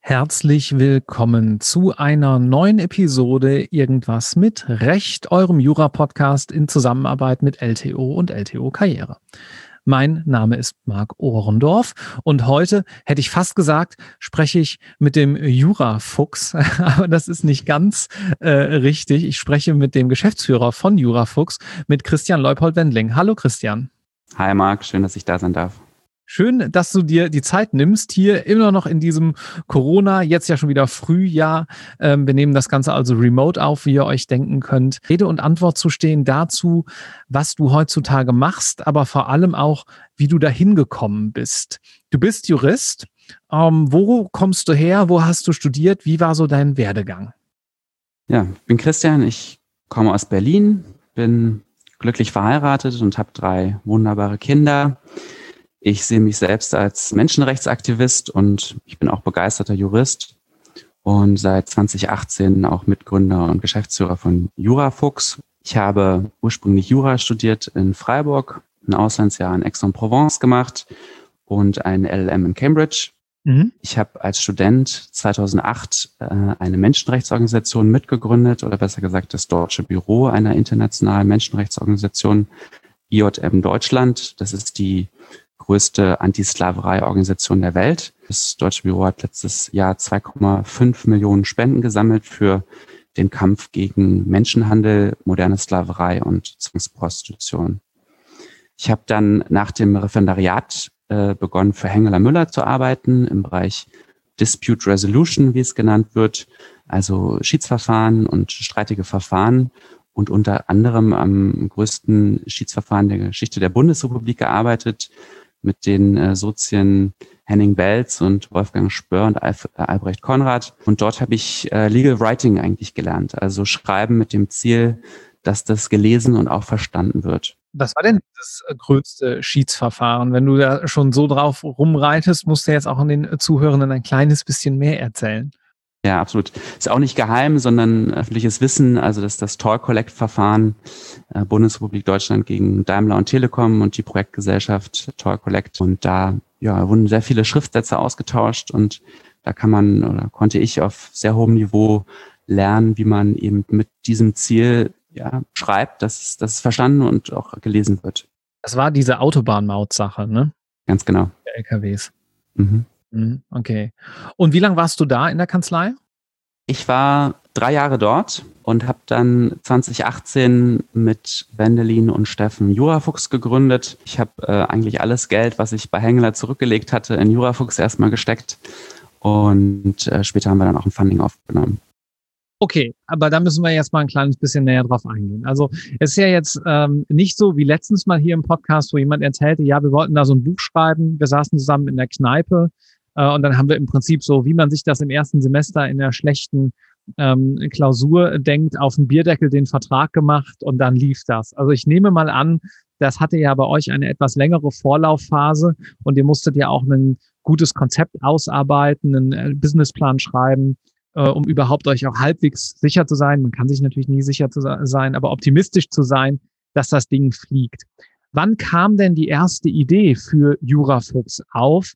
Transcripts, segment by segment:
Herzlich willkommen zu einer neuen Episode Irgendwas mit Recht, eurem Jura-Podcast in Zusammenarbeit mit LTO und LTO Karriere. Mein Name ist Marc Ohrendorf und heute hätte ich fast gesagt, spreche ich mit dem Jurafuchs, aber das ist nicht ganz äh, richtig. Ich spreche mit dem Geschäftsführer von Jurafuchs, mit Christian Leupold-Wendling. Hallo Christian. Hi Marc, schön, dass ich da sein darf. Schön, dass du dir die Zeit nimmst, hier immer noch in diesem Corona, jetzt ja schon wieder Frühjahr. Ähm, wir nehmen das Ganze also remote auf, wie ihr euch denken könnt. Rede und Antwort zu stehen dazu, was du heutzutage machst, aber vor allem auch, wie du dahin gekommen bist. Du bist Jurist. Ähm, wo kommst du her? Wo hast du studiert? Wie war so dein Werdegang? Ja, ich bin Christian. Ich komme aus Berlin, bin glücklich verheiratet und habe drei wunderbare Kinder. Ich sehe mich selbst als Menschenrechtsaktivist und ich bin auch begeisterter Jurist und seit 2018 auch Mitgründer und Geschäftsführer von Jurafuchs. Ich habe ursprünglich Jura studiert in Freiburg, ein Auslandsjahr in Aix-en-Provence gemacht und ein LLM in Cambridge. Mhm. Ich habe als Student 2008 äh, eine Menschenrechtsorganisation mitgegründet oder besser gesagt das Deutsche Büro einer internationalen Menschenrechtsorganisation IJM Deutschland. Das ist die größte Antisklaverei-Organisation der Welt. Das Deutsche Büro hat letztes Jahr 2,5 Millionen Spenden gesammelt für den Kampf gegen Menschenhandel, moderne Sklaverei und Zwangsprostitution. Ich habe dann nach dem Referendariat äh, begonnen, für Hengeler Müller zu arbeiten im Bereich Dispute Resolution, wie es genannt wird, also Schiedsverfahren und streitige Verfahren und unter anderem am größten Schiedsverfahren der Geschichte der Bundesrepublik gearbeitet, mit den äh, Sozien Henning Belz und Wolfgang Spör und äh, Albrecht Konrad. Und dort habe ich äh, Legal Writing eigentlich gelernt, also Schreiben mit dem Ziel, dass das gelesen und auch verstanden wird. Was war denn das größte Schiedsverfahren? Wenn du da schon so drauf rumreitest, musst du jetzt auch an den Zuhörenden ein kleines bisschen mehr erzählen. Ja, absolut. Ist auch nicht geheim, sondern öffentliches Wissen. Also das ist das Toll Collect Verfahren äh, Bundesrepublik Deutschland gegen Daimler und Telekom und die Projektgesellschaft Toll Collect. Und da ja, wurden sehr viele Schriftsätze ausgetauscht und da kann man oder konnte ich auf sehr hohem Niveau lernen, wie man eben mit diesem Ziel ja, schreibt, dass es, dass es verstanden und auch gelesen wird. Das war diese Autobahnmaut-Sache, ne? Ganz genau. Der LKWs. Mhm. Mhm, okay. Und wie lange warst du da in der Kanzlei? Ich war drei Jahre dort und habe dann 2018 mit Wendelin und Steffen Jurafuchs gegründet. Ich habe äh, eigentlich alles Geld, was ich bei Hengler zurückgelegt hatte, in Jurafuchs erstmal gesteckt und äh, später haben wir dann auch ein Funding aufgenommen. Okay, aber da müssen wir jetzt mal ein kleines bisschen näher drauf eingehen. Also es ist ja jetzt ähm, nicht so wie letztens mal hier im Podcast, wo jemand erzählte, ja, wir wollten da so ein Buch schreiben, wir saßen zusammen in der Kneipe und dann haben wir im Prinzip so, wie man sich das im ersten Semester in der schlechten ähm, Klausur denkt, auf den Bierdeckel den Vertrag gemacht und dann lief das. Also ich nehme mal an, das hatte ja bei euch eine etwas längere Vorlaufphase und ihr musstet ja auch ein gutes Konzept ausarbeiten, einen äh, Businessplan schreiben, äh, um überhaupt euch auch halbwegs sicher zu sein. Man kann sich natürlich nie sicher zu sein, aber optimistisch zu sein, dass das Ding fliegt. Wann kam denn die erste Idee für Jurafuchs auf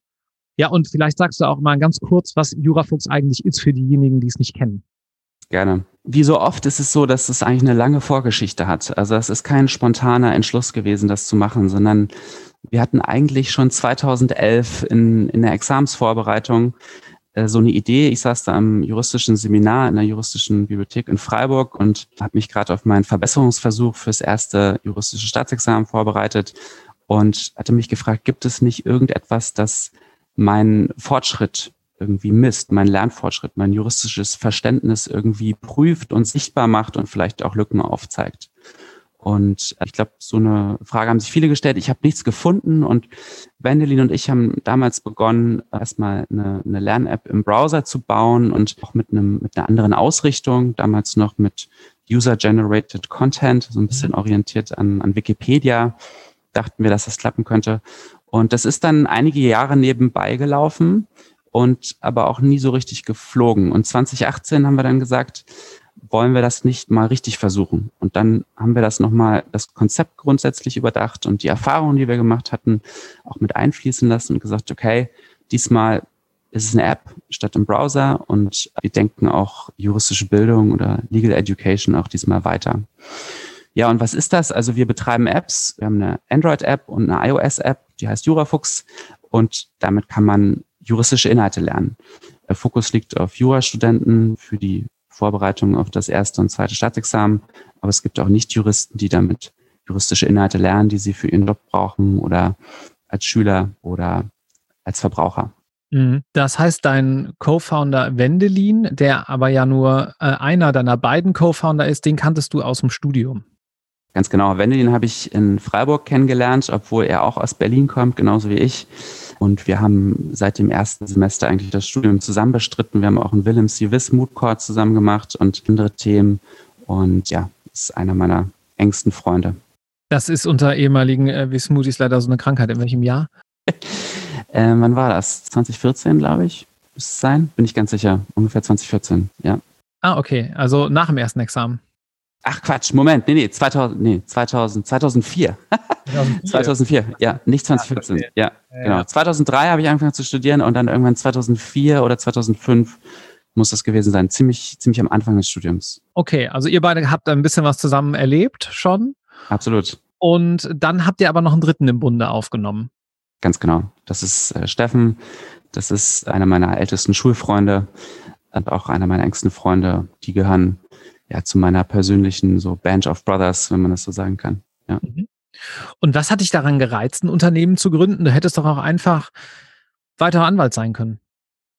ja, und vielleicht sagst du auch mal ganz kurz, was Jurafuchs eigentlich ist für diejenigen, die es nicht kennen. Gerne. Wie so oft ist es so, dass es eigentlich eine lange Vorgeschichte hat. Also es ist kein spontaner Entschluss gewesen, das zu machen, sondern wir hatten eigentlich schon 2011 in, in der Examsvorbereitung äh, so eine Idee. Ich saß da am juristischen Seminar in der juristischen Bibliothek in Freiburg und habe mich gerade auf meinen Verbesserungsversuch fürs erste juristische Staatsexamen vorbereitet und hatte mich gefragt, gibt es nicht irgendetwas, das mein Fortschritt irgendwie misst, mein Lernfortschritt, mein juristisches Verständnis irgendwie prüft und sichtbar macht und vielleicht auch Lücken aufzeigt. Und ich glaube, so eine Frage haben sich viele gestellt. Ich habe nichts gefunden und Wendelin und ich haben damals begonnen, erstmal eine, eine Lern-App im Browser zu bauen und auch mit, einem, mit einer anderen Ausrichtung, damals noch mit User-Generated Content, so ein bisschen orientiert an, an Wikipedia, dachten wir, dass das klappen könnte. Und das ist dann einige Jahre nebenbei gelaufen und aber auch nie so richtig geflogen. Und 2018 haben wir dann gesagt, wollen wir das nicht mal richtig versuchen? Und dann haben wir das nochmal, das Konzept grundsätzlich überdacht und die Erfahrungen, die wir gemacht hatten, auch mit einfließen lassen und gesagt, okay, diesmal ist es eine App statt im Browser und wir denken auch juristische Bildung oder Legal Education auch diesmal weiter. Ja, und was ist das? Also wir betreiben Apps. Wir haben eine Android-App und eine iOS-App, die heißt Jurafuchs und damit kann man juristische Inhalte lernen. Der Fokus liegt auf Jurastudenten für die Vorbereitung auf das erste und zweite Staatsexamen, aber es gibt auch Nicht-Juristen, die damit juristische Inhalte lernen, die sie für ihren Job brauchen oder als Schüler oder als Verbraucher. Mhm. Das heißt, dein Co-Founder Wendelin, der aber ja nur äh, einer deiner beiden Co-Founder ist, den kanntest du aus dem Studium. Ganz genau. Wendelin habe ich in Freiburg kennengelernt, obwohl er auch aus Berlin kommt, genauso wie ich. Und wir haben seit dem ersten Semester eigentlich das Studium zusammen bestritten. Wir haben auch einen Willem Civis Mood Court zusammen gemacht und andere Themen. Und ja, ist einer meiner engsten Freunde. Das ist unter ehemaligen äh, Wismutis leider so eine Krankheit. In welchem Jahr? äh, wann war das? 2014, glaube ich. Muss es sein? Bin ich ganz sicher. Ungefähr 2014, ja. Ah, okay. Also nach dem ersten Examen. Ach Quatsch, Moment, nee, nee, 2000, nee, 2000, 2004. 2004, 2004 ja, nicht 2014, ja, ja, ja genau. 2003 habe ich angefangen zu studieren und dann irgendwann 2004 oder 2005 muss das gewesen sein, ziemlich, ziemlich am Anfang des Studiums. Okay, also ihr beide habt ein bisschen was zusammen erlebt schon. Absolut. Und dann habt ihr aber noch einen dritten im Bunde aufgenommen. Ganz genau. Das ist äh, Steffen. Das ist einer meiner ältesten Schulfreunde und auch einer meiner engsten Freunde. Die gehören ja, zu meiner persönlichen so Band of Brothers, wenn man das so sagen kann. Ja. Mhm. Und was hat dich daran gereizt, ein Unternehmen zu gründen? Du hättest doch auch einfach weiterer Anwalt sein können.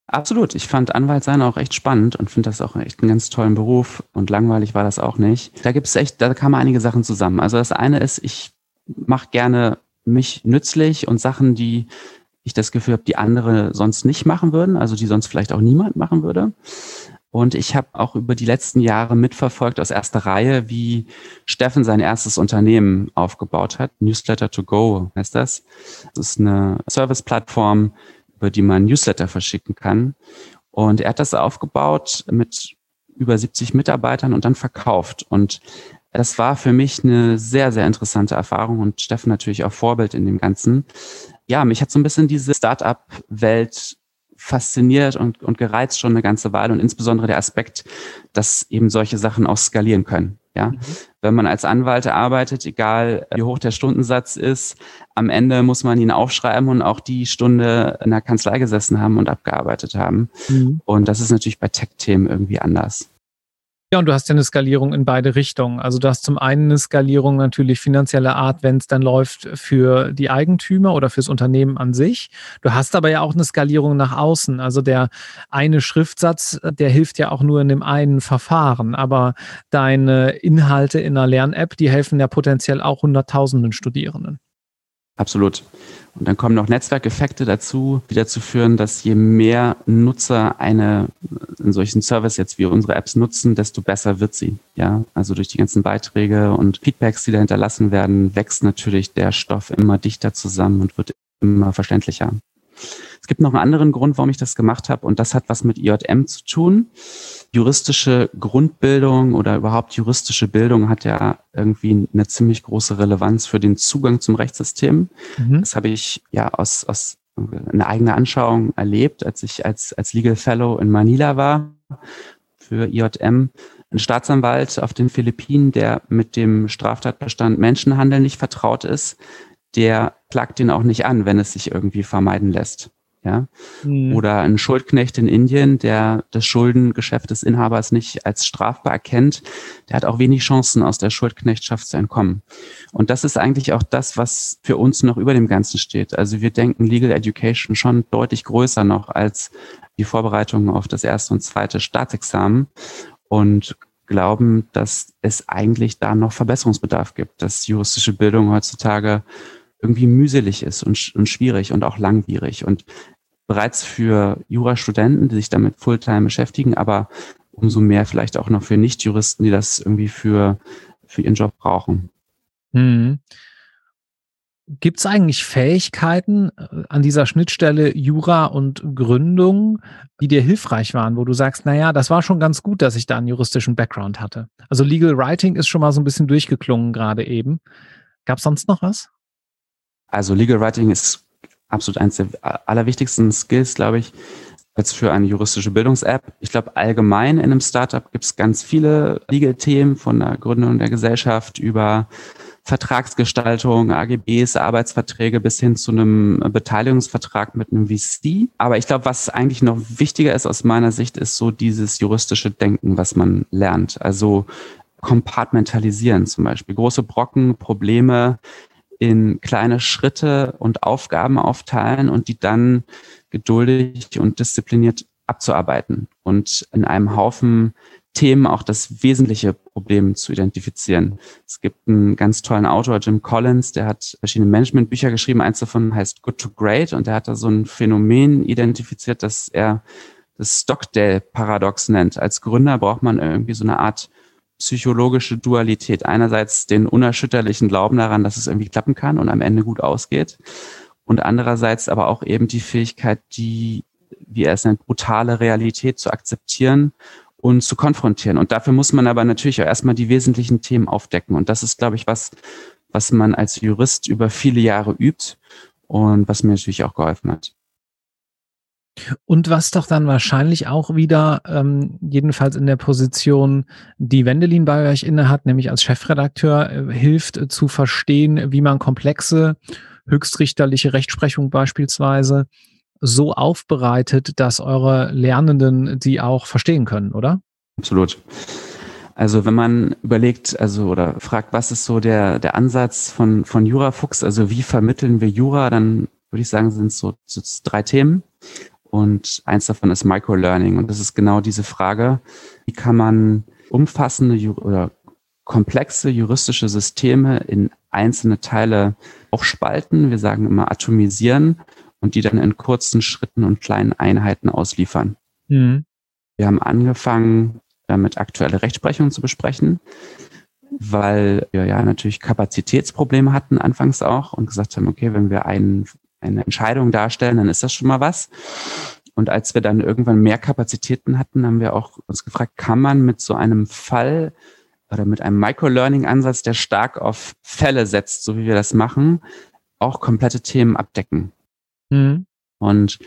Absolut. Ich fand Anwalt sein auch echt spannend und finde das auch echt einen ganz tollen Beruf und langweilig war das auch nicht. Da gibt es echt, da kamen einige Sachen zusammen. Also das eine ist, ich mache gerne mich nützlich und Sachen, die ich das Gefühl habe, die andere sonst nicht machen würden, also die sonst vielleicht auch niemand machen würde. Und ich habe auch über die letzten Jahre mitverfolgt aus erster Reihe, wie Steffen sein erstes Unternehmen aufgebaut hat. Newsletter to Go heißt das. Das ist eine Service-Plattform, über die man Newsletter verschicken kann. Und er hat das aufgebaut mit über 70 Mitarbeitern und dann verkauft. Und das war für mich eine sehr, sehr interessante Erfahrung und Steffen natürlich auch Vorbild in dem Ganzen. Ja, mich hat so ein bisschen diese Startup-Welt fasziniert und, und gereizt schon eine ganze Weile und insbesondere der Aspekt, dass eben solche Sachen auch skalieren können. Ja, mhm. wenn man als Anwalt arbeitet, egal wie hoch der Stundensatz ist, am Ende muss man ihn aufschreiben und auch die Stunde in der Kanzlei gesessen haben und abgearbeitet haben. Mhm. Und das ist natürlich bei Tech-Themen irgendwie anders. Ja, und du hast ja eine Skalierung in beide Richtungen. Also du hast zum einen eine Skalierung natürlich finanzieller Art, wenn es dann läuft für die Eigentümer oder fürs Unternehmen an sich. Du hast aber ja auch eine Skalierung nach außen. Also der eine Schriftsatz, der hilft ja auch nur in dem einen Verfahren. Aber deine Inhalte in einer Lern-App, die helfen ja potenziell auch Hunderttausenden Studierenden. Absolut. Und dann kommen noch Netzwerkeffekte dazu, die dazu führen, dass je mehr Nutzer eine, einen solchen Service jetzt wie unsere Apps nutzen, desto besser wird sie. Ja, also durch die ganzen Beiträge und Feedbacks, die da hinterlassen werden, wächst natürlich der Stoff immer dichter zusammen und wird immer verständlicher. Es gibt noch einen anderen Grund, warum ich das gemacht habe, und das hat was mit IJM zu tun. Juristische Grundbildung oder überhaupt juristische Bildung hat ja irgendwie eine ziemlich große Relevanz für den Zugang zum Rechtssystem. Mhm. Das habe ich ja aus, aus einer eigenen Anschauung erlebt, als ich als, als Legal Fellow in Manila war für IJM. Ein Staatsanwalt auf den Philippinen, der mit dem Straftatbestand Menschenhandel nicht vertraut ist, der klagt ihn auch nicht an, wenn es sich irgendwie vermeiden lässt ja. Mhm. Oder ein Schuldknecht in Indien, der das Schuldengeschäft des Inhabers nicht als strafbar erkennt, der hat auch wenig Chancen, aus der Schuldknechtschaft zu entkommen. Und das ist eigentlich auch das, was für uns noch über dem Ganzen steht. Also wir denken Legal Education schon deutlich größer noch als die Vorbereitung auf das erste und zweite Staatsexamen und glauben, dass es eigentlich da noch Verbesserungsbedarf gibt, dass juristische Bildung heutzutage irgendwie mühselig ist und, und schwierig und auch langwierig. Und bereits für Jurastudenten, die sich damit Fulltime beschäftigen, aber umso mehr vielleicht auch noch für Nichtjuristen, die das irgendwie für, für ihren Job brauchen. Mhm. Gibt es eigentlich Fähigkeiten äh, an dieser Schnittstelle Jura und Gründung, die dir hilfreich waren, wo du sagst, naja, das war schon ganz gut, dass ich da einen juristischen Background hatte? Also Legal Writing ist schon mal so ein bisschen durchgeklungen gerade eben. Gab es sonst noch was? Also Legal Writing ist absolut eines der allerwichtigsten Skills, glaube ich, als für eine juristische Bildungs-App. Ich glaube, allgemein in einem Startup gibt es ganz viele Legal-Themen von der Gründung der Gesellschaft über Vertragsgestaltung, AGBs, Arbeitsverträge bis hin zu einem Beteiligungsvertrag mit einem VC. Aber ich glaube, was eigentlich noch wichtiger ist aus meiner Sicht, ist so dieses juristische Denken, was man lernt. Also kompartmentalisieren zum Beispiel. Große Brocken, Probleme in kleine Schritte und Aufgaben aufteilen und die dann geduldig und diszipliniert abzuarbeiten und in einem Haufen Themen auch das wesentliche Problem zu identifizieren. Es gibt einen ganz tollen Autor, Jim Collins, der hat verschiedene Managementbücher geschrieben. Eins davon heißt Good to Great und der hat da so ein Phänomen identifiziert, das er das Stockdale-Paradox nennt. Als Gründer braucht man irgendwie so eine Art psychologische Dualität. Einerseits den unerschütterlichen Glauben daran, dass es irgendwie klappen kann und am Ende gut ausgeht. Und andererseits aber auch eben die Fähigkeit, die, wie er es nennt, brutale Realität zu akzeptieren und zu konfrontieren. Und dafür muss man aber natürlich auch erstmal die wesentlichen Themen aufdecken. Und das ist, glaube ich, was, was man als Jurist über viele Jahre übt und was mir natürlich auch geholfen hat. Und was doch dann wahrscheinlich auch wieder, ähm, jedenfalls in der Position, die Wendelin bei euch innehat, nämlich als Chefredakteur, äh, hilft äh, zu verstehen, wie man komplexe, höchstrichterliche Rechtsprechung beispielsweise so aufbereitet, dass eure Lernenden sie auch verstehen können, oder? Absolut. Also wenn man überlegt, also oder fragt, was ist so der, der Ansatz von, von Jurafuchs, also wie vermitteln wir Jura, dann würde ich sagen, sind es so, so drei Themen. Und eins davon ist Microlearning. Und das ist genau diese Frage, wie kann man umfassende oder komplexe juristische Systeme in einzelne Teile aufspalten. Wir sagen immer atomisieren und die dann in kurzen Schritten und kleinen Einheiten ausliefern. Mhm. Wir haben angefangen, damit aktuelle Rechtsprechung zu besprechen, weil wir ja natürlich Kapazitätsprobleme hatten anfangs auch und gesagt haben, okay, wenn wir einen, eine Entscheidung darstellen, dann ist das schon mal was. Und als wir dann irgendwann mehr Kapazitäten hatten, haben wir auch uns gefragt, kann man mit so einem Fall oder mit einem Microlearning-Ansatz, der stark auf Fälle setzt, so wie wir das machen, auch komplette Themen abdecken. Mhm. Und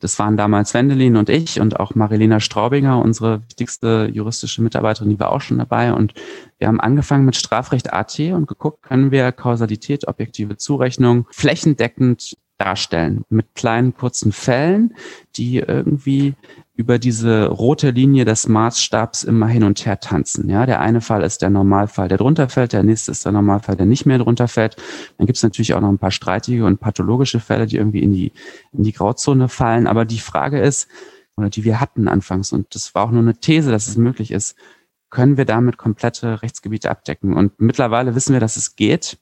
das waren damals Wendelin und ich und auch Marilena Straubinger, unsere wichtigste juristische Mitarbeiterin, die war auch schon dabei. Und wir haben angefangen mit Strafrecht AT und geguckt, können wir Kausalität, objektive Zurechnung flächendeckend darstellen mit kleinen kurzen Fällen, die irgendwie über diese rote Linie des Maßstabs immer hin und her tanzen. Ja, der eine Fall ist der Normalfall, der drunter fällt, der nächste ist der Normalfall, der nicht mehr drunter fällt. Dann gibt es natürlich auch noch ein paar streitige und pathologische Fälle, die irgendwie in die, in die Grauzone fallen. Aber die Frage ist, oder die wir hatten anfangs, und das war auch nur eine These, dass es möglich ist, können wir damit komplette Rechtsgebiete abdecken? Und mittlerweile wissen wir, dass es geht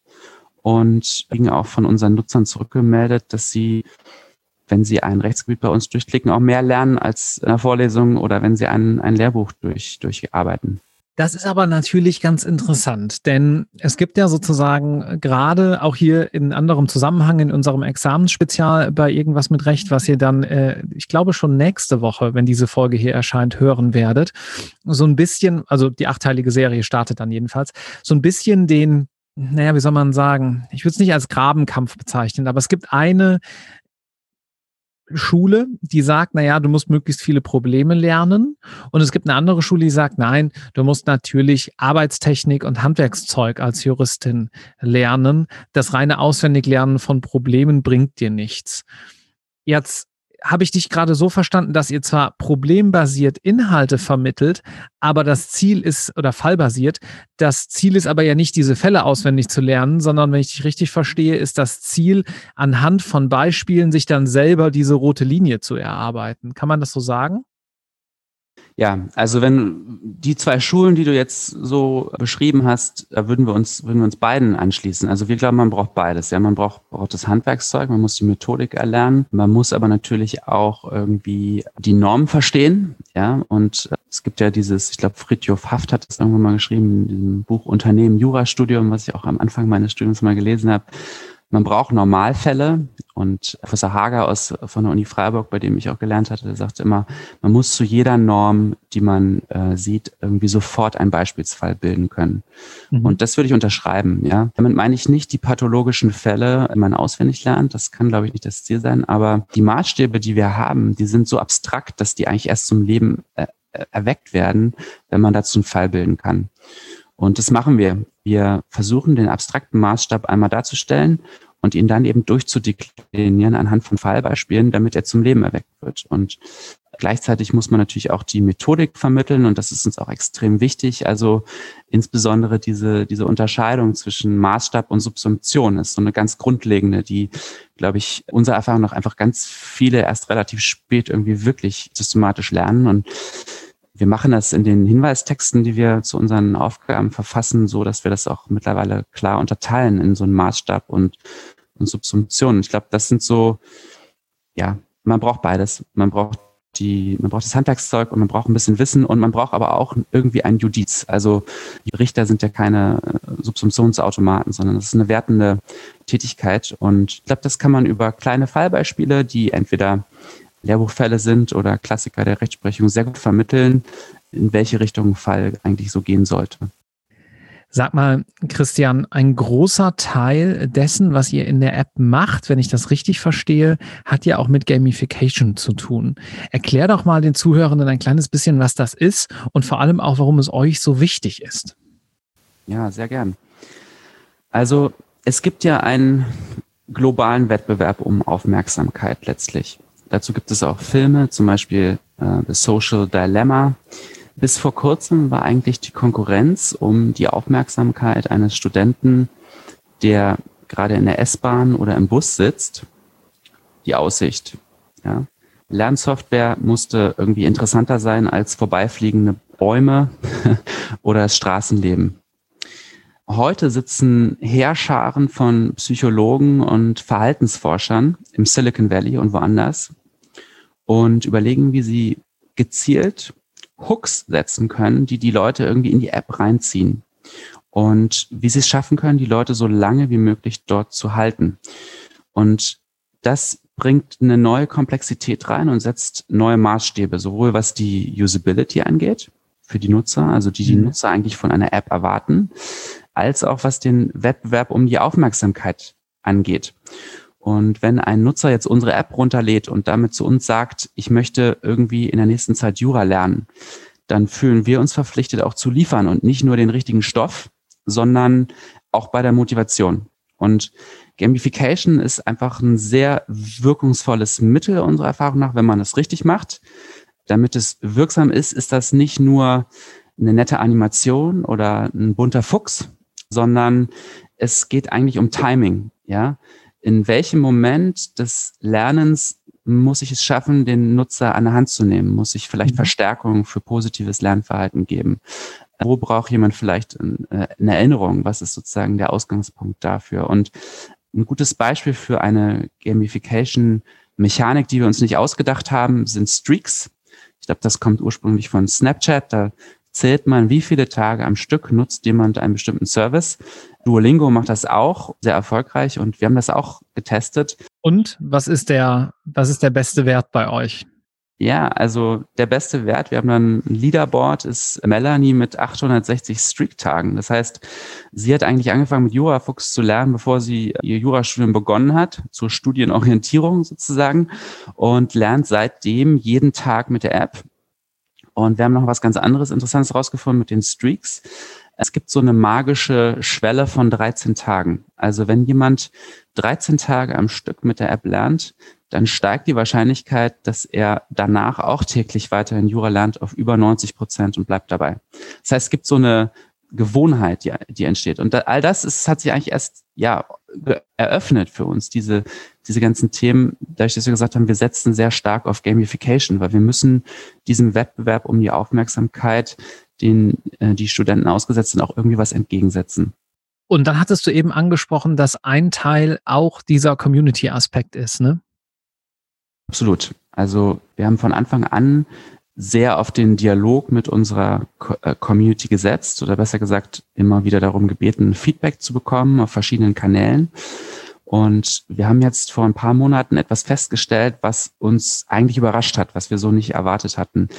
und kriegen auch von unseren Nutzern zurückgemeldet, dass sie wenn Sie ein Rechtsgebiet bei uns durchklicken, auch mehr lernen als in der Vorlesung oder wenn Sie ein, ein Lehrbuch durch, durcharbeiten. Das ist aber natürlich ganz interessant, denn es gibt ja sozusagen gerade auch hier in anderem Zusammenhang in unserem Examensspezial bei irgendwas mit Recht, was ihr dann, äh, ich glaube schon nächste Woche, wenn diese Folge hier erscheint, hören werdet, so ein bisschen, also die achteilige Serie startet dann jedenfalls, so ein bisschen den, naja, wie soll man sagen, ich würde es nicht als Grabenkampf bezeichnen, aber es gibt eine Schule, die sagt, na ja, du musst möglichst viele Probleme lernen. Und es gibt eine andere Schule, die sagt, nein, du musst natürlich Arbeitstechnik und Handwerkszeug als Juristin lernen. Das reine Auswendiglernen von Problemen bringt dir nichts. Jetzt habe ich dich gerade so verstanden, dass ihr zwar problembasiert Inhalte vermittelt, aber das Ziel ist, oder fallbasiert, das Ziel ist aber ja nicht, diese Fälle auswendig zu lernen, sondern wenn ich dich richtig verstehe, ist das Ziel, anhand von Beispielen sich dann selber diese rote Linie zu erarbeiten. Kann man das so sagen? Ja, also wenn die zwei Schulen, die du jetzt so beschrieben hast, da würden wir uns, würden wir uns beiden anschließen. Also wir glauben, man braucht beides. Ja, man braucht, braucht das Handwerkszeug, man muss die Methodik erlernen, man muss aber natürlich auch irgendwie die Normen verstehen. Ja, und es gibt ja dieses, ich glaube, Fritjof Haft hat das irgendwann mal geschrieben, in diesem Buch Unternehmen Jurastudium, was ich auch am Anfang meines Studiums mal gelesen habe man braucht Normalfälle und Professor Hager aus, von der Uni Freiburg, bei dem ich auch gelernt hatte, der sagte immer, man muss zu jeder Norm, die man äh, sieht, irgendwie sofort einen Beispielsfall bilden können. Mhm. Und das würde ich unterschreiben, ja. Damit meine ich nicht die pathologischen Fälle, die man auswendig lernt. Das kann, glaube ich, nicht das Ziel sein. Aber die Maßstäbe, die wir haben, die sind so abstrakt, dass die eigentlich erst zum Leben äh, erweckt werden, wenn man dazu einen Fall bilden kann. Und das machen wir. Wir versuchen den abstrakten Maßstab einmal darzustellen und ihn dann eben durchzudeklinieren anhand von Fallbeispielen, damit er zum Leben erweckt wird. Und gleichzeitig muss man natürlich auch die Methodik vermitteln und das ist uns auch extrem wichtig. Also insbesondere diese, diese Unterscheidung zwischen Maßstab und Subsumption ist so eine ganz grundlegende, die, glaube ich, unserer Erfahrung nach einfach ganz viele erst relativ spät irgendwie wirklich systematisch lernen und wir machen das in den Hinweistexten, die wir zu unseren Aufgaben verfassen, so dass wir das auch mittlerweile klar unterteilen in so einen Maßstab und, und Subsumption. Ich glaube, das sind so, ja, man braucht beides. Man braucht die, man braucht das Handwerkszeug und man braucht ein bisschen Wissen und man braucht aber auch irgendwie ein Judiz. Also die Richter sind ja keine äh, Subsumptionsautomaten, sondern das ist eine wertende Tätigkeit. Und ich glaube, das kann man über kleine Fallbeispiele, die entweder Lehrbuchfälle sind oder Klassiker der Rechtsprechung sehr gut vermitteln, in welche Richtung ein Fall eigentlich so gehen sollte. Sag mal, Christian, ein großer Teil dessen, was ihr in der App macht, wenn ich das richtig verstehe, hat ja auch mit Gamification zu tun. Erklär doch mal den Zuhörenden ein kleines bisschen, was das ist und vor allem auch, warum es euch so wichtig ist. Ja, sehr gern. Also es gibt ja einen globalen Wettbewerb um Aufmerksamkeit letztlich. Dazu gibt es auch Filme, zum Beispiel äh, The Social Dilemma. Bis vor kurzem war eigentlich die Konkurrenz um die Aufmerksamkeit eines Studenten, der gerade in der S-Bahn oder im Bus sitzt, die Aussicht. Ja. Lernsoftware musste irgendwie interessanter sein als vorbeifliegende Bäume oder das Straßenleben. Heute sitzen Heerscharen von Psychologen und Verhaltensforschern im Silicon Valley und woanders und überlegen, wie sie gezielt Hooks setzen können, die die Leute irgendwie in die App reinziehen und wie sie es schaffen können, die Leute so lange wie möglich dort zu halten. Und das bringt eine neue Komplexität rein und setzt neue Maßstäbe, sowohl was die Usability angeht für die Nutzer, also die die mhm. Nutzer eigentlich von einer App erwarten, als auch was den Wettbewerb um die Aufmerksamkeit angeht. Und wenn ein Nutzer jetzt unsere App runterlädt und damit zu uns sagt, ich möchte irgendwie in der nächsten Zeit Jura lernen, dann fühlen wir uns verpflichtet, auch zu liefern und nicht nur den richtigen Stoff, sondern auch bei der Motivation. Und Gamification ist einfach ein sehr wirkungsvolles Mittel unserer Erfahrung nach, wenn man es richtig macht. Damit es wirksam ist, ist das nicht nur eine nette Animation oder ein bunter Fuchs, sondern es geht eigentlich um Timing. Ja, in welchem Moment des Lernens muss ich es schaffen, den Nutzer an der Hand zu nehmen? Muss ich vielleicht mhm. Verstärkung für positives Lernverhalten geben? Wo braucht jemand vielleicht äh, eine Erinnerung? Was ist sozusagen der Ausgangspunkt dafür? Und ein gutes Beispiel für eine Gamification-Mechanik, die wir uns nicht ausgedacht haben, sind Streaks. Ich glaube, das kommt ursprünglich von Snapchat. Da zählt man, wie viele Tage am Stück nutzt jemand einen bestimmten Service. Duolingo macht das auch sehr erfolgreich und wir haben das auch getestet. Und was ist der, was ist der beste Wert bei euch? Ja, also der beste Wert, wir haben dann ein Leaderboard, ist Melanie mit 860 Streak-Tagen. Das heißt, sie hat eigentlich angefangen mit Jurafuchs zu lernen, bevor sie ihr Jurastudium begonnen hat, zur Studienorientierung sozusagen, und lernt seitdem jeden Tag mit der App. Und wir haben noch was ganz anderes Interessantes rausgefunden mit den Streaks. Es gibt so eine magische Schwelle von 13 Tagen. Also wenn jemand 13 Tage am Stück mit der App lernt, dann steigt die Wahrscheinlichkeit, dass er danach auch täglich weiterhin Jura lernt auf über 90 Prozent und bleibt dabei. Das heißt, es gibt so eine Gewohnheit, die, die entsteht. Und all das ist, hat sich eigentlich erst ja eröffnet für uns, diese, diese ganzen Themen, dadurch, dass wir gesagt haben, wir setzen sehr stark auf Gamification, weil wir müssen diesem Wettbewerb um die Aufmerksamkeit, den äh, die Studenten ausgesetzt sind, auch irgendwie was entgegensetzen. Und dann hattest du eben angesprochen, dass ein Teil auch dieser Community-Aspekt ist, ne? Absolut. Also wir haben von Anfang an sehr auf den Dialog mit unserer äh, Community gesetzt oder besser gesagt immer wieder darum gebeten, Feedback zu bekommen auf verschiedenen Kanälen. Und wir haben jetzt vor ein paar Monaten etwas festgestellt, was uns eigentlich überrascht hat, was wir so nicht erwartet hatten.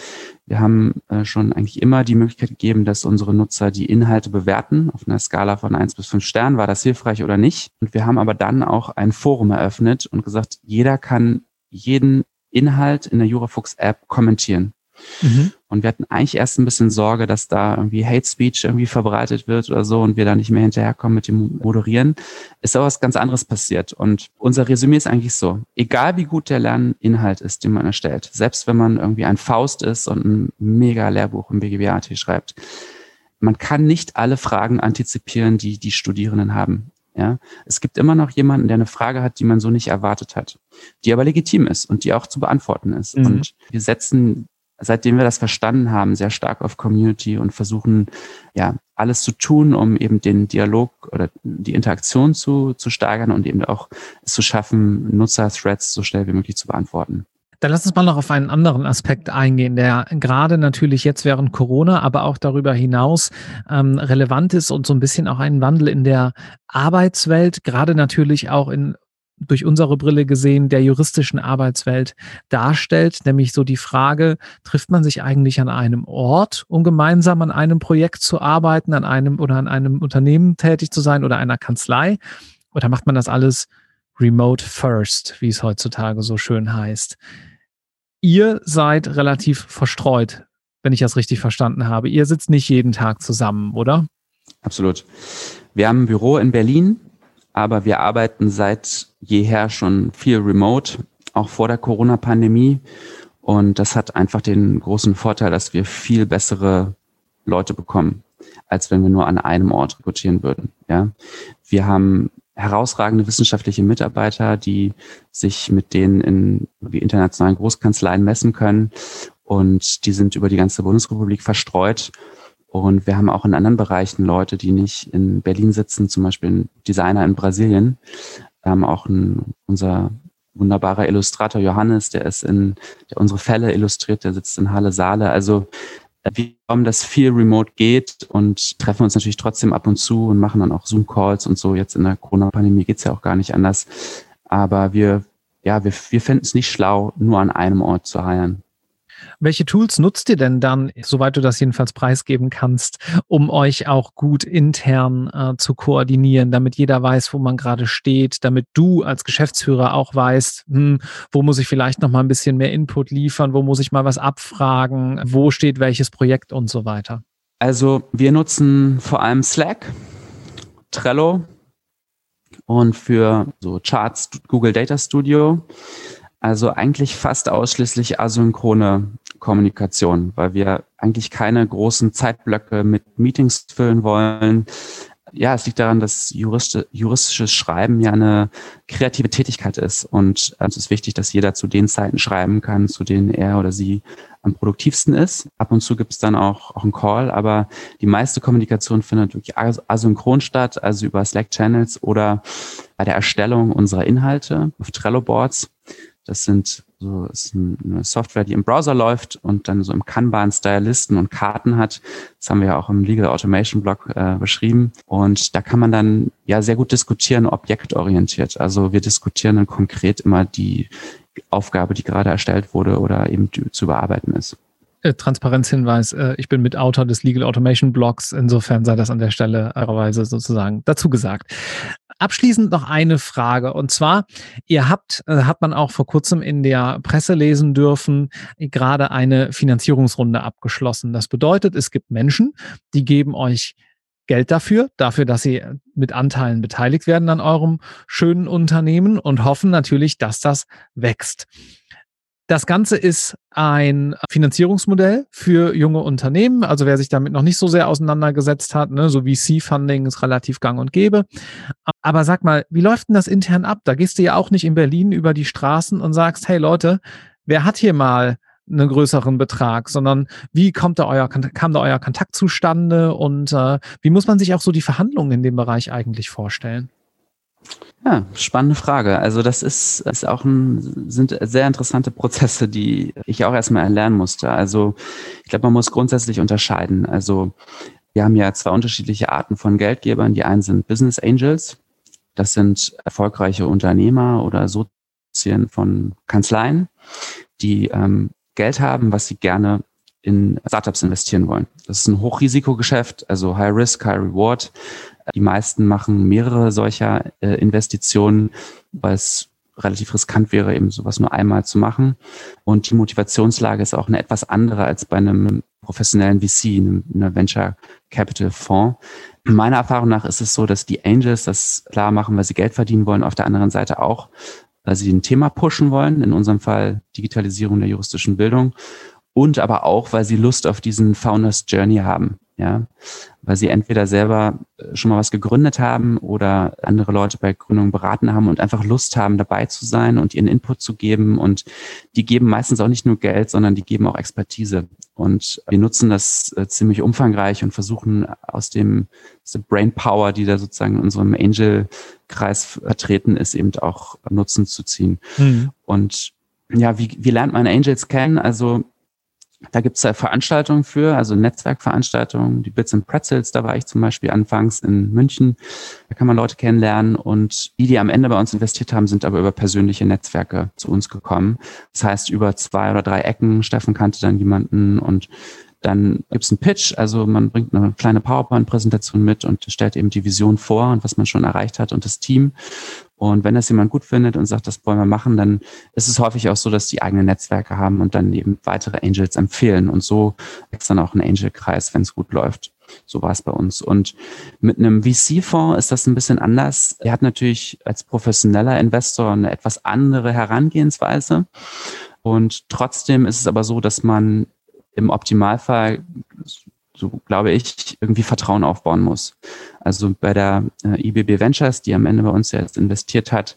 Wir haben äh, schon eigentlich immer die Möglichkeit gegeben, dass unsere Nutzer die Inhalte bewerten. Auf einer Skala von eins bis fünf Sternen war das hilfreich oder nicht. Und wir haben aber dann auch ein Forum eröffnet und gesagt, jeder kann jeden Inhalt in der Jurafuchs App kommentieren. Mhm. Und wir hatten eigentlich erst ein bisschen Sorge, dass da irgendwie Hate Speech irgendwie verbreitet wird oder so und wir da nicht mehr hinterherkommen mit dem Moderieren. Ist aber was ganz anderes passiert. Und unser Resümee ist eigentlich so, egal wie gut der Lerninhalt ist, den man erstellt, selbst wenn man irgendwie ein Faust ist und ein mega Lehrbuch im BGBAT schreibt, man kann nicht alle Fragen antizipieren, die die Studierenden haben. Ja, es gibt immer noch jemanden, der eine Frage hat, die man so nicht erwartet hat, die aber legitim ist und die auch zu beantworten ist. Mhm. Und wir setzen seitdem wir das verstanden haben, sehr stark auf Community und versuchen, ja, alles zu tun, um eben den Dialog oder die Interaktion zu, zu steigern und eben auch es zu schaffen, Nutzer-Threads so schnell wie möglich zu beantworten. Dann lass uns mal noch auf einen anderen Aspekt eingehen, der gerade natürlich jetzt während Corona, aber auch darüber hinaus ähm, relevant ist und so ein bisschen auch einen Wandel in der Arbeitswelt, gerade natürlich auch in durch unsere Brille gesehen der juristischen Arbeitswelt darstellt, nämlich so die Frage, trifft man sich eigentlich an einem Ort, um gemeinsam an einem Projekt zu arbeiten, an einem oder an einem Unternehmen tätig zu sein oder einer Kanzlei? Oder macht man das alles remote first, wie es heutzutage so schön heißt? Ihr seid relativ verstreut, wenn ich das richtig verstanden habe. Ihr sitzt nicht jeden Tag zusammen, oder? Absolut. Wir haben ein Büro in Berlin, aber wir arbeiten seit jeher schon viel remote, auch vor der Corona-Pandemie. Und das hat einfach den großen Vorteil, dass wir viel bessere Leute bekommen, als wenn wir nur an einem Ort rekrutieren würden. Ja, wir haben herausragende wissenschaftliche Mitarbeiter, die sich mit denen in wie internationalen Großkanzleien messen können. Und die sind über die ganze Bundesrepublik verstreut. Und wir haben auch in anderen Bereichen Leute, die nicht in Berlin sitzen, zum Beispiel ein Designer in Brasilien. Wir haben auch ein, unser wunderbarer Illustrator Johannes, der ist in, der unsere Fälle illustriert, der sitzt in Halle Saale. Also äh, wir glauben, dass viel remote geht und treffen uns natürlich trotzdem ab und zu und machen dann auch Zoom-Calls und so. Jetzt in der Corona-Pandemie geht's ja auch gar nicht anders. Aber wir, ja, wir, wir finden es nicht schlau, nur an einem Ort zu heiern. Welche Tools nutzt ihr denn dann, soweit du das jedenfalls preisgeben kannst, um euch auch gut intern äh, zu koordinieren, damit jeder weiß, wo man gerade steht, damit du als Geschäftsführer auch weißt, hm, wo muss ich vielleicht noch mal ein bisschen mehr Input liefern, wo muss ich mal was abfragen, wo steht welches Projekt und so weiter? Also wir nutzen vor allem Slack, Trello und für so Charts Google Data Studio. Also eigentlich fast ausschließlich asynchrone Kommunikation, weil wir eigentlich keine großen Zeitblöcke mit Meetings füllen wollen. Ja, es liegt daran, dass Jurist, juristisches Schreiben ja eine kreative Tätigkeit ist. Und äh, es ist wichtig, dass jeder zu den Zeiten schreiben kann, zu denen er oder sie am produktivsten ist. Ab und zu gibt es dann auch, auch einen Call, aber die meiste Kommunikation findet wirklich asynchron statt, also über Slack-Channels oder bei der Erstellung unserer Inhalte auf Trello-Boards. Das sind so ist eine Software, die im Browser läuft und dann so im Kanban-Style Listen und Karten hat. Das haben wir ja auch im Legal Automation Blog äh, beschrieben. Und da kann man dann ja sehr gut diskutieren, objektorientiert. Also wir diskutieren dann konkret immer die Aufgabe, die gerade erstellt wurde oder eben zu bearbeiten ist. Äh, Transparenzhinweis, äh, ich bin Mitautor des Legal Automation Blogs, insofern sei das an der Stelle Weise sozusagen dazu gesagt. Abschließend noch eine Frage und zwar, ihr habt, äh, hat man auch vor kurzem in der Presse lesen dürfen, gerade eine Finanzierungsrunde abgeschlossen. Das bedeutet, es gibt Menschen, die geben euch Geld dafür, dafür, dass sie mit Anteilen beteiligt werden an eurem schönen Unternehmen und hoffen natürlich, dass das wächst. Das Ganze ist ein Finanzierungsmodell für junge Unternehmen. Also wer sich damit noch nicht so sehr auseinandergesetzt hat, ne, so wie C-Funding ist relativ gang und gäbe. Aber sag mal, wie läuft denn das intern ab? Da gehst du ja auch nicht in Berlin über die Straßen und sagst, hey Leute, wer hat hier mal einen größeren Betrag, sondern wie kommt da euer, kam da euer Kontakt zustande und äh, wie muss man sich auch so die Verhandlungen in dem Bereich eigentlich vorstellen? Ja, spannende Frage. Also das ist, ist auch ein, sind sehr interessante Prozesse, die ich auch erstmal erlernen musste. Also ich glaube, man muss grundsätzlich unterscheiden. Also wir haben ja zwei unterschiedliche Arten von Geldgebern. Die einen sind Business Angels. Das sind erfolgreiche Unternehmer oder Sozien von Kanzleien, die ähm, Geld haben, was sie gerne in Startups investieren wollen. Das ist ein Hochrisikogeschäft, also High Risk, High Reward. Die meisten machen mehrere solcher äh, Investitionen, weil es relativ riskant wäre, eben sowas nur einmal zu machen. Und die Motivationslage ist auch eine etwas andere als bei einem professionellen VC, einem, einem Venture Capital Fonds. Meiner Erfahrung nach ist es so, dass die Angels das klar machen, weil sie Geld verdienen wollen, auf der anderen Seite auch, weil sie ein Thema pushen wollen, in unserem Fall Digitalisierung der juristischen Bildung und aber auch, weil sie Lust auf diesen Founders Journey haben ja, weil sie entweder selber äh, schon mal was gegründet haben oder andere Leute bei Gründungen beraten haben und einfach Lust haben, dabei zu sein und ihren Input zu geben. Und die geben meistens auch nicht nur Geld, sondern die geben auch Expertise. Und wir nutzen das äh, ziemlich umfangreich und versuchen aus dem aus der Brain Power, die da sozusagen in unserem Angel-Kreis vertreten ist, eben auch Nutzen zu ziehen. Mhm. Und ja, wie, wie lernt man Angels kennen? Also da gibt es ja Veranstaltungen für, also Netzwerkveranstaltungen, die Bits and Pretzels, da war ich zum Beispiel anfangs in München. Da kann man Leute kennenlernen und die, die am Ende bei uns investiert haben, sind aber über persönliche Netzwerke zu uns gekommen. Das heißt, über zwei oder drei Ecken. Steffen kannte dann jemanden und dann gibt's einen Pitch, also man bringt eine kleine PowerPoint-Präsentation mit und stellt eben die Vision vor und was man schon erreicht hat und das Team. Und wenn das jemand gut findet und sagt, das wollen wir machen, dann ist es häufig auch so, dass die eigene Netzwerke haben und dann eben weitere Angels empfehlen. Und so wächst dann auch ein Angel-Kreis, wenn es gut läuft. So war es bei uns. Und mit einem VC-Fonds ist das ein bisschen anders. Er hat natürlich als professioneller Investor eine etwas andere Herangehensweise. Und trotzdem ist es aber so, dass man im Optimalfall so glaube ich, irgendwie Vertrauen aufbauen muss. Also bei der äh, IBB Ventures, die am Ende bei uns jetzt investiert hat,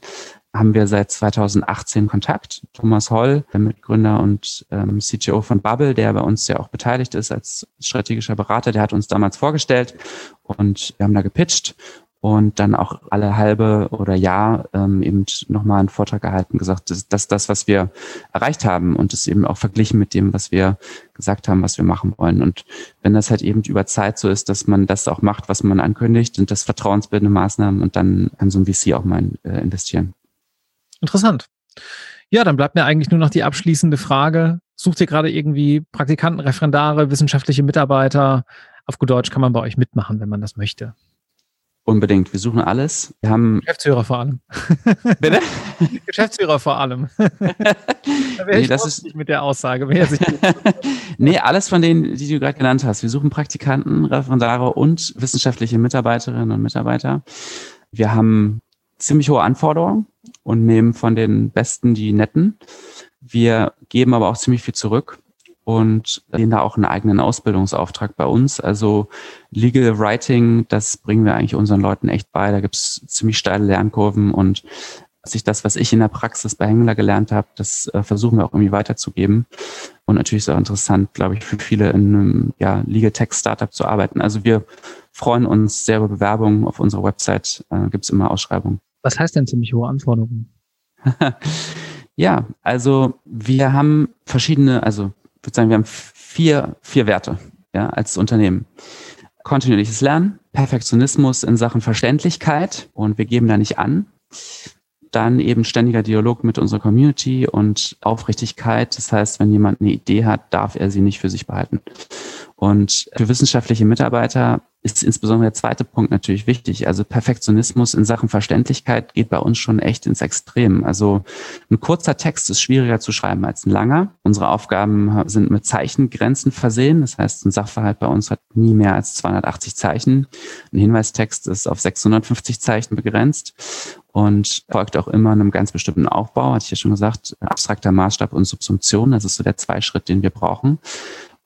haben wir seit 2018 Kontakt. Thomas Holl, der Mitgründer und ähm, CTO von Bubble, der bei uns ja auch beteiligt ist als strategischer Berater, der hat uns damals vorgestellt und wir haben da gepitcht und dann auch alle halbe oder Jahr ähm, eben nochmal einen Vortrag gehalten, gesagt, das ist das, was wir erreicht haben und das eben auch verglichen mit dem, was wir gesagt haben, was wir machen wollen. Und wenn das halt eben über Zeit so ist, dass man das auch macht, was man ankündigt, sind das vertrauensbildende Maßnahmen und dann kann so ein VC auch mal äh, investieren. Interessant. Ja, dann bleibt mir eigentlich nur noch die abschließende Frage. Sucht ihr gerade irgendwie Praktikanten, Referendare, wissenschaftliche Mitarbeiter? Auf gut Deutsch kann man bei euch mitmachen, wenn man das möchte. Unbedingt. Wir suchen alles. Wir haben Geschäftsführer vor allem. Bitte? Geschäftsführer vor allem. da wäre nee, das ist nicht mit der Aussage. nee, alles von denen, die du gerade genannt hast. Wir suchen Praktikanten, Referendare und wissenschaftliche Mitarbeiterinnen und Mitarbeiter. Wir haben ziemlich hohe Anforderungen und nehmen von den Besten die Netten. Wir geben aber auch ziemlich viel zurück und sehen da auch einen eigenen Ausbildungsauftrag bei uns. Also Legal Writing, das bringen wir eigentlich unseren Leuten echt bei. Da gibt's ziemlich steile Lernkurven und sich das, was ich in der Praxis bei Hengler gelernt habe, das äh, versuchen wir auch irgendwie weiterzugeben. Und natürlich ist auch interessant, glaube ich, für viele in einem ja, Legal Tech Startup zu arbeiten. Also wir freuen uns sehr über Bewerbungen. Auf unserer Website äh, gibt es immer Ausschreibungen. Was heißt denn ziemlich hohe Anforderungen? ja, also wir haben verschiedene, also ich würde sagen, wir haben vier, vier Werte ja, als Unternehmen. Kontinuierliches Lernen, Perfektionismus in Sachen Verständlichkeit und wir geben da nicht an. Dann eben ständiger Dialog mit unserer Community und Aufrichtigkeit. Das heißt, wenn jemand eine Idee hat, darf er sie nicht für sich behalten. Und für wissenschaftliche Mitarbeiter ist insbesondere der zweite Punkt natürlich wichtig. Also Perfektionismus in Sachen Verständlichkeit geht bei uns schon echt ins Extrem. Also ein kurzer Text ist schwieriger zu schreiben als ein langer. Unsere Aufgaben sind mit Zeichengrenzen versehen. Das heißt, ein Sachverhalt bei uns hat nie mehr als 280 Zeichen. Ein Hinweistext ist auf 650 Zeichen begrenzt und folgt auch immer einem ganz bestimmten Aufbau, hatte ich ja schon gesagt, abstrakter Maßstab und Subsumption. Das ist so der Zweischritt, den wir brauchen.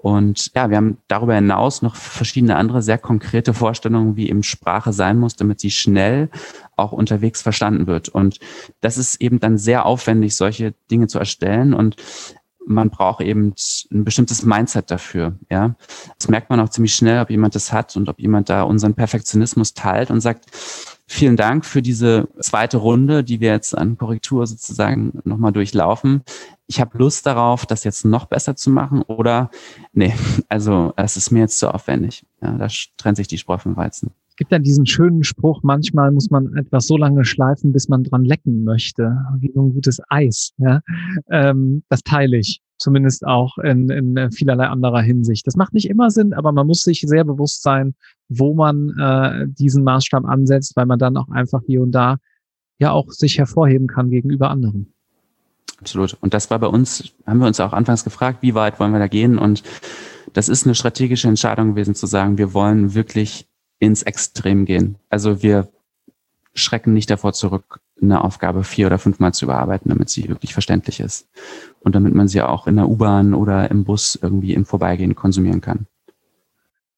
Und ja, wir haben darüber hinaus noch verschiedene andere sehr konkrete Vorstellungen, wie eben Sprache sein muss, damit sie schnell auch unterwegs verstanden wird. Und das ist eben dann sehr aufwendig, solche Dinge zu erstellen. Und man braucht eben ein bestimmtes Mindset dafür. Ja, das merkt man auch ziemlich schnell, ob jemand das hat und ob jemand da unseren Perfektionismus teilt und sagt, vielen Dank für diese zweite Runde, die wir jetzt an Korrektur sozusagen nochmal durchlaufen. Ich habe Lust darauf, das jetzt noch besser zu machen oder nee, also es ist mir jetzt zu aufwendig. Ja, da trennt sich die Spreu vom Weizen. gibt ja diesen schönen Spruch, manchmal muss man etwas so lange schleifen, bis man dran lecken möchte, wie so ein gutes Eis. Ja? Ähm, das teile ich, zumindest auch in, in vielerlei anderer Hinsicht. Das macht nicht immer Sinn, aber man muss sich sehr bewusst sein, wo man äh, diesen Maßstab ansetzt, weil man dann auch einfach hier und da ja auch sich hervorheben kann gegenüber anderen. Absolut. Und das war bei uns, haben wir uns auch anfangs gefragt, wie weit wollen wir da gehen? Und das ist eine strategische Entscheidung gewesen zu sagen, wir wollen wirklich ins Extrem gehen. Also wir schrecken nicht davor zurück, eine Aufgabe vier oder fünfmal zu überarbeiten, damit sie wirklich verständlich ist. Und damit man sie auch in der U-Bahn oder im Bus irgendwie im Vorbeigehen konsumieren kann.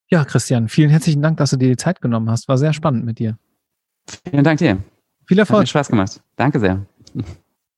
Ja, Christian, vielen herzlichen Dank, dass du dir die Zeit genommen hast. War sehr spannend mit dir. Vielen Dank dir. Viel Erfolg. Hat mir Spaß gemacht. Danke sehr.